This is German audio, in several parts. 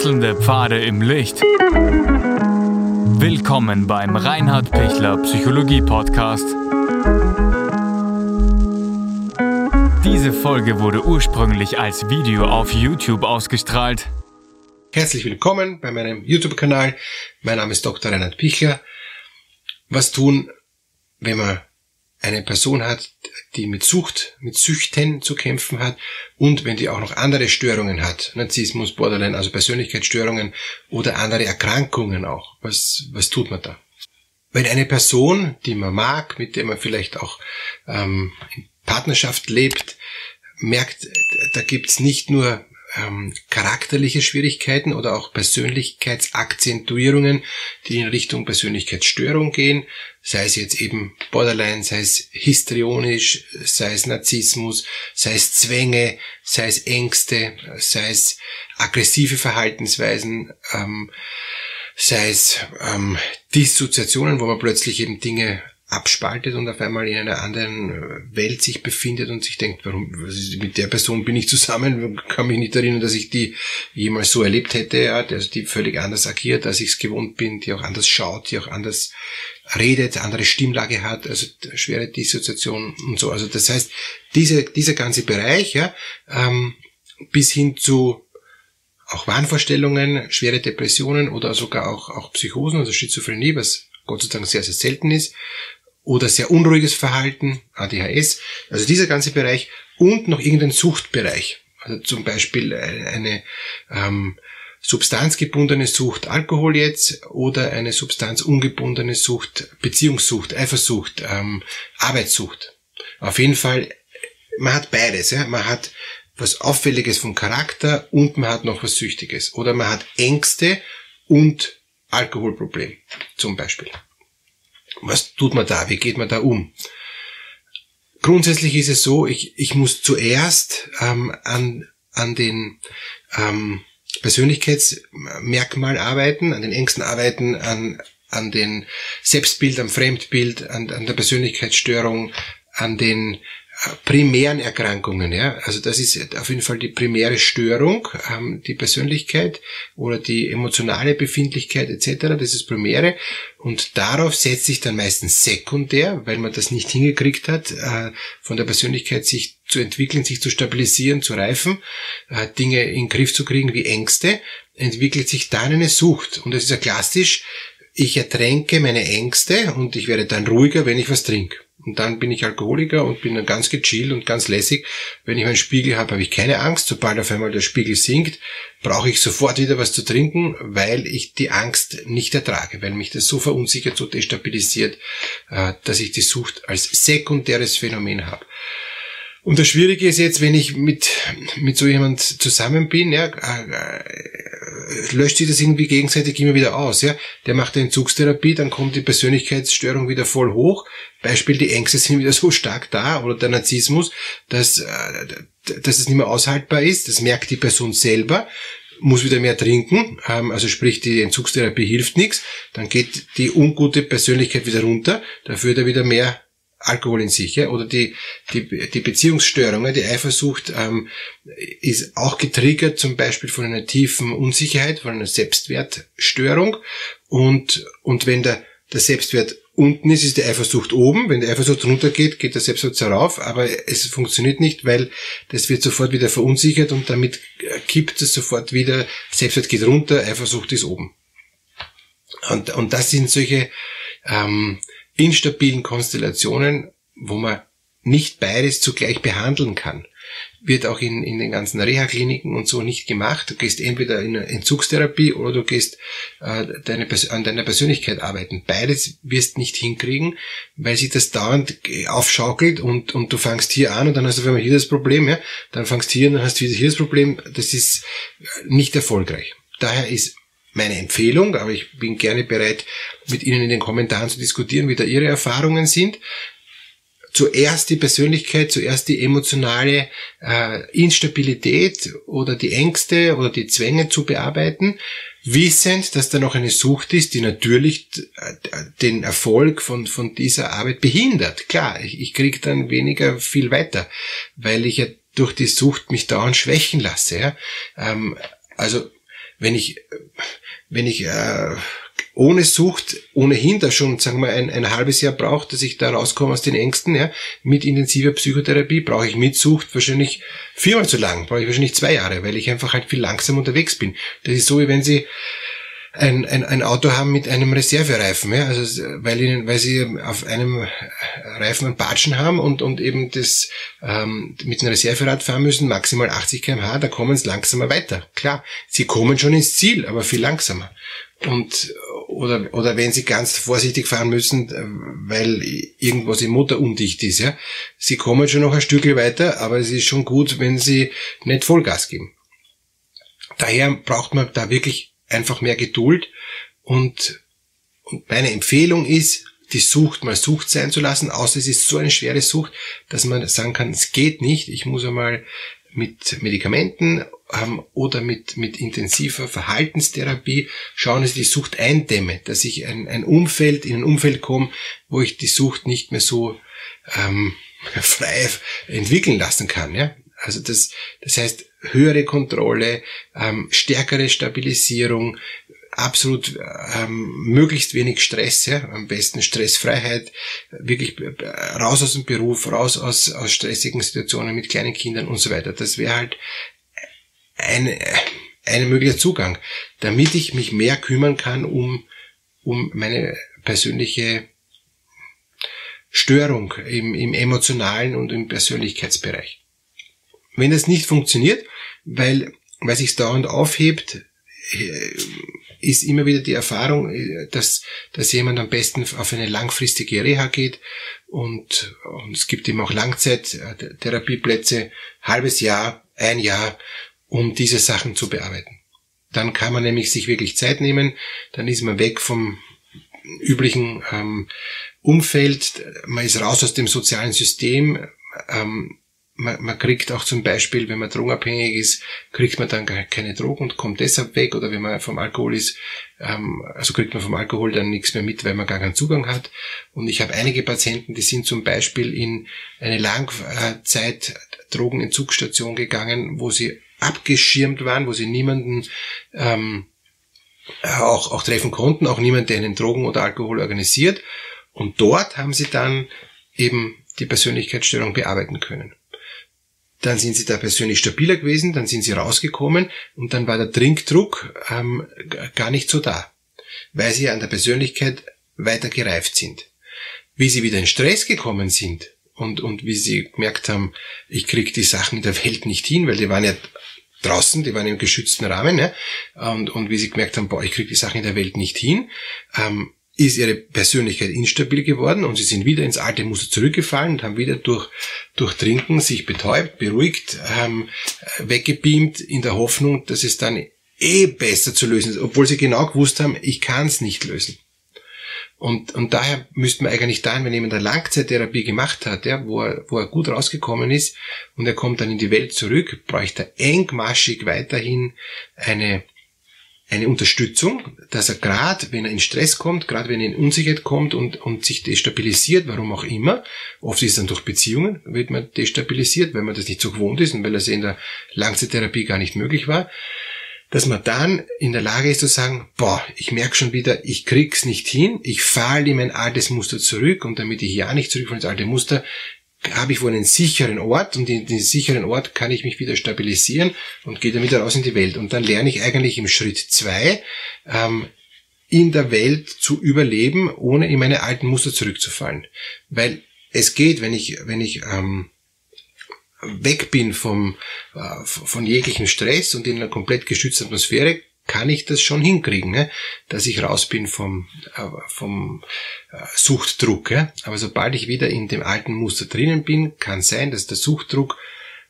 Wechselnde Pfade im Licht. Willkommen beim Reinhard Pichler Psychologie Podcast. Diese Folge wurde ursprünglich als Video auf YouTube ausgestrahlt. Herzlich willkommen bei meinem YouTube-Kanal. Mein Name ist Dr. Reinhard Pichler. Was tun, wenn man eine Person hat, die mit Sucht, mit Süchten zu kämpfen hat und wenn die auch noch andere Störungen hat, Narzissmus, Borderline, also Persönlichkeitsstörungen oder andere Erkrankungen auch, was, was tut man da? Wenn eine Person, die man mag, mit der man vielleicht auch ähm, in Partnerschaft lebt, merkt, da gibt's nicht nur ähm, charakterliche Schwierigkeiten oder auch Persönlichkeitsakzentuierungen, die in Richtung Persönlichkeitsstörung gehen, sei es jetzt eben Borderline, sei es histrionisch, sei es Narzissmus, sei es Zwänge, sei es Ängste, sei es aggressive Verhaltensweisen, ähm, sei es ähm, Dissoziationen, wo man plötzlich eben Dinge abspaltet und auf einmal in einer anderen äh, Welt sich befindet und sich denkt, warum mit der Person bin ich zusammen, kann mich nicht erinnern, dass ich die jemals so erlebt hätte, ja, also die völlig anders agiert, als ich es gewohnt bin, die auch anders schaut, die auch anders redet, andere Stimmlage hat, also schwere Dissoziation und so. Also das heißt, diese, dieser ganze Bereich, ja, ähm, bis hin zu auch Wahnvorstellungen, schwere Depressionen oder sogar auch, auch Psychosen, also Schizophrenie, was Gott sei Dank sehr, sehr selten ist, oder sehr unruhiges Verhalten, ADHS, also dieser ganze Bereich und noch irgendein Suchtbereich. Also zum Beispiel eine ähm, substanzgebundene Sucht, Alkohol jetzt, oder eine substanzungebundene Sucht, Beziehungssucht, Eifersucht, ähm, Arbeitssucht. Auf jeden Fall, man hat beides. Ja? Man hat was Auffälliges vom Charakter und man hat noch was Süchtiges. Oder man hat Ängste und Alkoholproblem zum Beispiel. Was tut man da? Wie geht man da um? Grundsätzlich ist es so, ich, ich muss zuerst ähm, an, an den ähm, Persönlichkeitsmerkmal arbeiten, an den Ängsten arbeiten, an, an den Selbstbild, am Fremdbild, an, an der Persönlichkeitsstörung, an den primären Erkrankungen. Ja? Also das ist auf jeden Fall die primäre Störung, ähm, die Persönlichkeit oder die emotionale Befindlichkeit etc. Das ist primäre und darauf setzt sich dann meistens sekundär, weil man das nicht hingekriegt hat, äh, von der Persönlichkeit sich zu entwickeln, sich zu stabilisieren, zu reifen, äh, Dinge in den Griff zu kriegen wie Ängste, entwickelt sich dann eine Sucht. Und das ist ja klassisch, ich ertränke meine Ängste und ich werde dann ruhiger, wenn ich was trinke. Und dann bin ich Alkoholiker und bin dann ganz gechillt und ganz lässig. Wenn ich meinen Spiegel habe, habe ich keine Angst. Sobald auf einmal der Spiegel sinkt, brauche ich sofort wieder was zu trinken, weil ich die Angst nicht ertrage, weil mich das so verunsichert, so destabilisiert, äh, dass ich die Sucht als sekundäres Phänomen habe. Und das Schwierige ist jetzt, wenn ich mit, mit so jemand zusammen bin, ja, äh, löscht sich das irgendwie gegenseitig immer wieder aus, ja. Der macht eine Entzugstherapie, dann kommt die Persönlichkeitsstörung wieder voll hoch. Beispiel, die Ängste sind wieder so stark da, oder der Narzissmus, dass, äh, dass es nicht mehr aushaltbar ist. Das merkt die Person selber muss wieder mehr trinken, ähm, also sprich die Entzugstherapie hilft nichts, dann geht die ungute Persönlichkeit wieder runter, dafür er wieder mehr Alkohol in sich, ja, oder die, die, die Beziehungsstörungen, die Eifersucht ähm, ist auch getriggert zum Beispiel von einer tiefen Unsicherheit, von einer Selbstwertstörung und, und wenn der, der Selbstwert unten ist, ist die Eifersucht oben. Wenn die Eifersucht runtergeht, geht der Selbstwert rauf, aber es funktioniert nicht, weil das wird sofort wieder verunsichert und damit kippt es sofort wieder, Selbstwert geht runter, Eifersucht ist oben. Und, und das sind solche ähm, instabilen Konstellationen, wo man nicht beides zugleich behandeln kann. Wird auch in, in den ganzen Reha-Kliniken und so nicht gemacht. Du gehst entweder in eine Entzugstherapie oder du gehst äh, deine, an deiner Persönlichkeit arbeiten. Beides wirst nicht hinkriegen, weil sich das dauernd aufschaukelt und, und du fangst hier an und dann hast du einmal hier das Problem, ja? dann fangst hier und dann hast du wieder hier das Problem. Das ist nicht erfolgreich. Daher ist meine Empfehlung, aber ich bin gerne bereit, mit Ihnen in den Kommentaren zu diskutieren, wie da Ihre Erfahrungen sind. Zuerst die Persönlichkeit, zuerst die emotionale äh, Instabilität oder die Ängste oder die Zwänge zu bearbeiten, wissend, dass da noch eine Sucht ist, die natürlich äh, den Erfolg von, von dieser Arbeit behindert. Klar, ich, ich kriege dann weniger viel weiter, weil ich ja durch die Sucht mich dauernd schwächen lasse. Ja? Ähm, also wenn ich, wenn ich äh, ohne Sucht ohnehin da schon, sagen wir, ein, ein halbes Jahr braucht, dass ich da rauskomme aus den Ängsten, ja, mit intensiver Psychotherapie brauche ich mit Sucht wahrscheinlich viermal so lang, brauche ich wahrscheinlich zwei Jahre, weil ich einfach halt viel langsam unterwegs bin. Das ist so, wie wenn Sie ein, ein, ein Auto haben mit einem Reservereifen, ja, also weil ihnen, weil sie auf einem Reifen ein Batschen haben und, und eben das ähm, mit einem Reserverad fahren müssen, maximal 80 kmh, da kommen sie langsamer weiter. Klar, sie kommen schon ins Ziel, aber viel langsamer. Und oder oder wenn sie ganz vorsichtig fahren müssen, weil irgendwas im Motor undicht ist, ja, sie kommen schon noch ein Stückchen weiter, aber es ist schon gut, wenn sie nicht Vollgas geben. Daher braucht man da wirklich einfach mehr Geduld und, und meine Empfehlung ist, die Sucht mal Sucht sein zu lassen, außer es ist so eine schwere Sucht, dass man sagen kann, es geht nicht, ich muss einmal mit Medikamenten ähm, oder mit, mit intensiver Verhaltenstherapie schauen, dass ich die Sucht eindämme, dass ich ein, ein Umfeld, in ein Umfeld komme, wo ich die Sucht nicht mehr so ähm, frei entwickeln lassen kann. Ja? Also das, das heißt, höhere Kontrolle, ähm, stärkere Stabilisierung, absolut ähm, möglichst wenig Stress, ja, am besten Stressfreiheit, wirklich äh, raus aus dem Beruf, raus aus, aus stressigen Situationen mit kleinen Kindern und so weiter. Das wäre halt ein, ein möglicher Zugang, damit ich mich mehr kümmern kann um, um meine persönliche Störung im, im emotionalen und im Persönlichkeitsbereich. Wenn das nicht funktioniert, weil, weil sich dauernd aufhebt, äh, ist immer wieder die Erfahrung, äh, dass, dass jemand am besten auf eine langfristige Reha geht und, und es gibt eben auch Langzeittherapieplätze, halbes Jahr, ein Jahr, um diese Sachen zu bearbeiten. Dann kann man nämlich sich wirklich Zeit nehmen, dann ist man weg vom üblichen ähm, Umfeld, man ist raus aus dem sozialen System, ähm, man, man kriegt auch zum Beispiel, wenn man drogenabhängig ist, kriegt man dann keine Drogen und kommt deshalb weg oder wenn man vom Alkohol ist, ähm, also kriegt man vom Alkohol dann nichts mehr mit, weil man gar keinen Zugang hat. Und ich habe einige Patienten, die sind zum Beispiel in eine Langzeit Drogenentzugsstation gegangen, wo sie abgeschirmt waren, wo sie niemanden ähm, auch, auch treffen konnten, auch niemand, der ihnen Drogen oder Alkohol organisiert. Und dort haben sie dann eben die Persönlichkeitsstörung bearbeiten können dann sind sie da persönlich stabiler gewesen, dann sind sie rausgekommen und dann war der Trinkdruck ähm, gar nicht so da, weil sie an der Persönlichkeit weiter gereift sind. Wie sie wieder in Stress gekommen sind und, und wie sie gemerkt haben, ich krieg die Sachen in der Welt nicht hin, weil die waren ja draußen, die waren im geschützten Rahmen, ja, und, und wie sie gemerkt haben, boah, ich krieg die Sachen in der Welt nicht hin, ähm, ist ihre Persönlichkeit instabil geworden und sie sind wieder ins alte Muster zurückgefallen und haben wieder durch, durch Trinken sich betäubt, beruhigt, ähm, weggebeamt in der Hoffnung, dass es dann eh besser zu lösen ist, obwohl sie genau gewusst haben, ich kann es nicht lösen. Und, und daher müsste man eigentlich dann, wenn jemand eine Langzeittherapie gemacht hat, ja, wo, er, wo er gut rausgekommen ist und er kommt dann in die Welt zurück, bräuchte er engmaschig weiterhin eine eine Unterstützung, dass er gerade, wenn er in Stress kommt, gerade wenn er in Unsicherheit kommt und, und sich destabilisiert, warum auch immer, oft ist es dann durch Beziehungen, wird man destabilisiert, weil man das nicht so gewohnt ist und weil das in der Langzeittherapie gar nicht möglich war, dass man dann in der Lage ist zu sagen, boah, ich merke schon wieder, ich krieg's nicht hin, ich falle in mein altes Muster zurück und damit ich ja nicht zurück ins alte Muster, habe ich wohl einen sicheren Ort und in diesem sicheren Ort kann ich mich wieder stabilisieren und gehe dann wieder raus in die Welt. Und dann lerne ich eigentlich im Schritt zwei ähm, in der Welt zu überleben, ohne in meine alten Muster zurückzufallen. Weil es geht, wenn ich, wenn ich ähm, weg bin vom, äh, von jeglichen Stress und in einer komplett geschützten Atmosphäre, kann ich das schon hinkriegen, ne? dass ich raus bin vom, äh, vom äh, Suchtdruck. Ja? Aber sobald ich wieder in dem alten Muster drinnen bin, kann sein, dass der Suchtdruck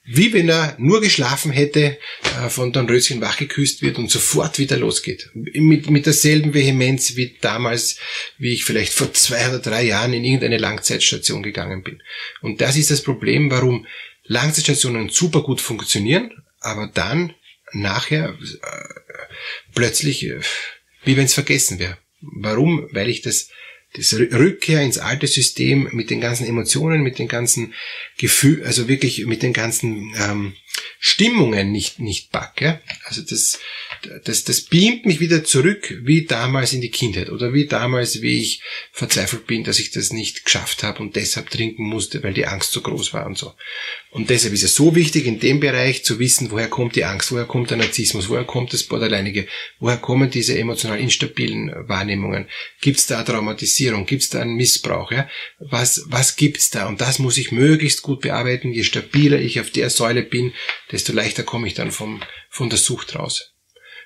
wie wenn er nur geschlafen hätte, äh, von Dornröschen wachgeküsst wird und sofort wieder losgeht. Mit, mit derselben Vehemenz wie damals, wie ich vielleicht vor zwei oder drei Jahren in irgendeine Langzeitstation gegangen bin. Und das ist das Problem, warum Langzeitstationen super gut funktionieren, aber dann nachher äh, plötzlich, äh, wie wenn es vergessen wäre. Warum? Weil ich das, das Rückkehr ins alte System mit den ganzen Emotionen, mit den ganzen Gefühlen, also wirklich mit den ganzen ähm, Stimmungen nicht, nicht packe. Also das, das, das beamt mich wieder zurück, wie damals in die Kindheit oder wie damals, wie ich verzweifelt bin, dass ich das nicht geschafft habe und deshalb trinken musste, weil die Angst so groß war und so. Und deshalb ist es so wichtig, in dem Bereich zu wissen, woher kommt die Angst, woher kommt der Narzissmus, woher kommt das Borderlinige, woher kommen diese emotional instabilen Wahrnehmungen, gibt es da Traumatisierung, gibt es da einen Missbrauch, ja? was, was gibt's da? Und das muss ich möglichst gut bearbeiten. Je stabiler ich auf der Säule bin, desto leichter komme ich dann vom, von der Sucht raus.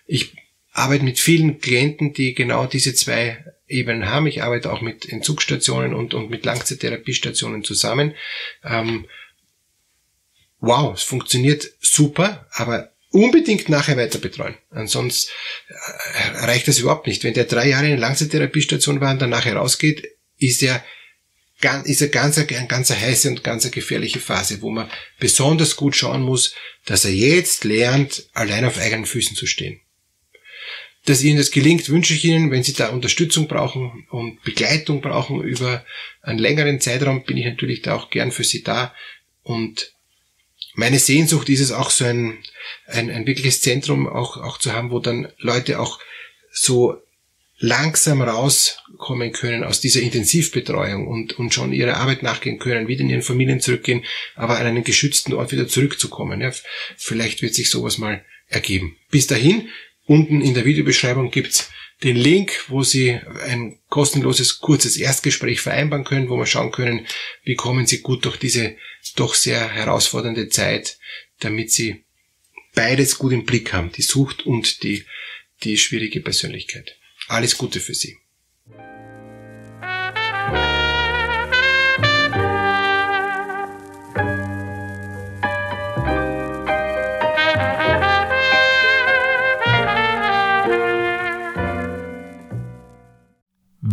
Ich arbeite mit vielen Klienten, die genau diese zwei Ebenen haben. Ich arbeite auch mit Entzugsstationen und, und mit Langzeittherapiestationen zusammen. Ähm, wow, es funktioniert super, aber unbedingt nachher weiter betreuen. Ansonsten äh, reicht das überhaupt nicht. Wenn der drei Jahre in Langzeittherapierstation war und dann nachher rausgeht, ist er ist eine ganz, eine ganz heiße und ganz gefährliche Phase, wo man besonders gut schauen muss, dass er jetzt lernt, allein auf eigenen Füßen zu stehen. Dass Ihnen das gelingt, wünsche ich Ihnen. Wenn Sie da Unterstützung brauchen und Begleitung brauchen über einen längeren Zeitraum, bin ich natürlich da auch gern für Sie da. Und meine Sehnsucht ist es auch so ein, ein, ein wirkliches Zentrum auch, auch zu haben, wo dann Leute auch so langsam rauskommen können aus dieser Intensivbetreuung und, und schon ihrer Arbeit nachgehen können, wieder in ihren Familien zurückgehen, aber an einen geschützten Ort wieder zurückzukommen. Ja, vielleicht wird sich sowas mal ergeben. Bis dahin, unten in der Videobeschreibung gibt's den Link, wo Sie ein kostenloses, kurzes Erstgespräch vereinbaren können, wo wir schauen können, wie kommen Sie gut durch diese doch sehr herausfordernde Zeit, damit Sie beides gut im Blick haben, die Sucht und die, die schwierige Persönlichkeit. Alles Gute für Sie.